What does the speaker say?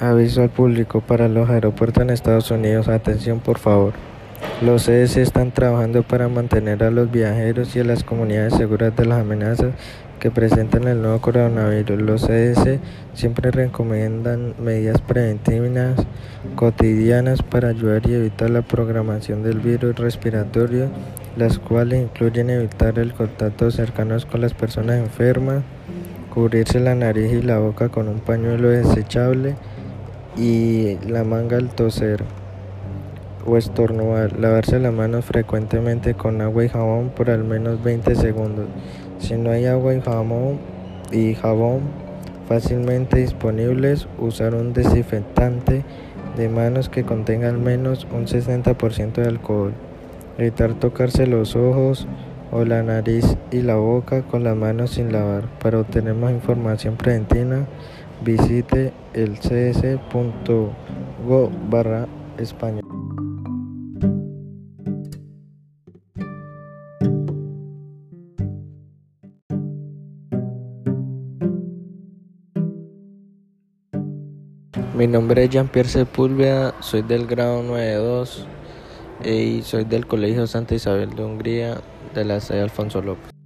Aviso al público para los aeropuertos en Estados Unidos. Atención, por favor. Los CDC están trabajando para mantener a los viajeros y a las comunidades seguras de las amenazas que presentan el nuevo coronavirus. Los CDC siempre recomiendan medidas preventivas cotidianas para ayudar y evitar la programación del virus respiratorio, las cuales incluyen evitar el contacto cercano con las personas enfermas, cubrirse la nariz y la boca con un pañuelo desechable, y la manga al toser o estornudar. Lavarse las manos frecuentemente con agua y jabón por al menos 20 segundos. Si no hay agua y jabón, y jabón fácilmente disponibles, usar un desinfectante de manos que contenga al menos un 60% de alcohol. Evitar tocarse los ojos o la nariz y la boca con las manos sin lavar. Para obtener más información preventiva, visite el cs.go barra español. Mi nombre es Jean-Pierre Sepúlveda, soy del grado 92 y soy del Colegio Santa Isabel de Hungría de la sede Alfonso López.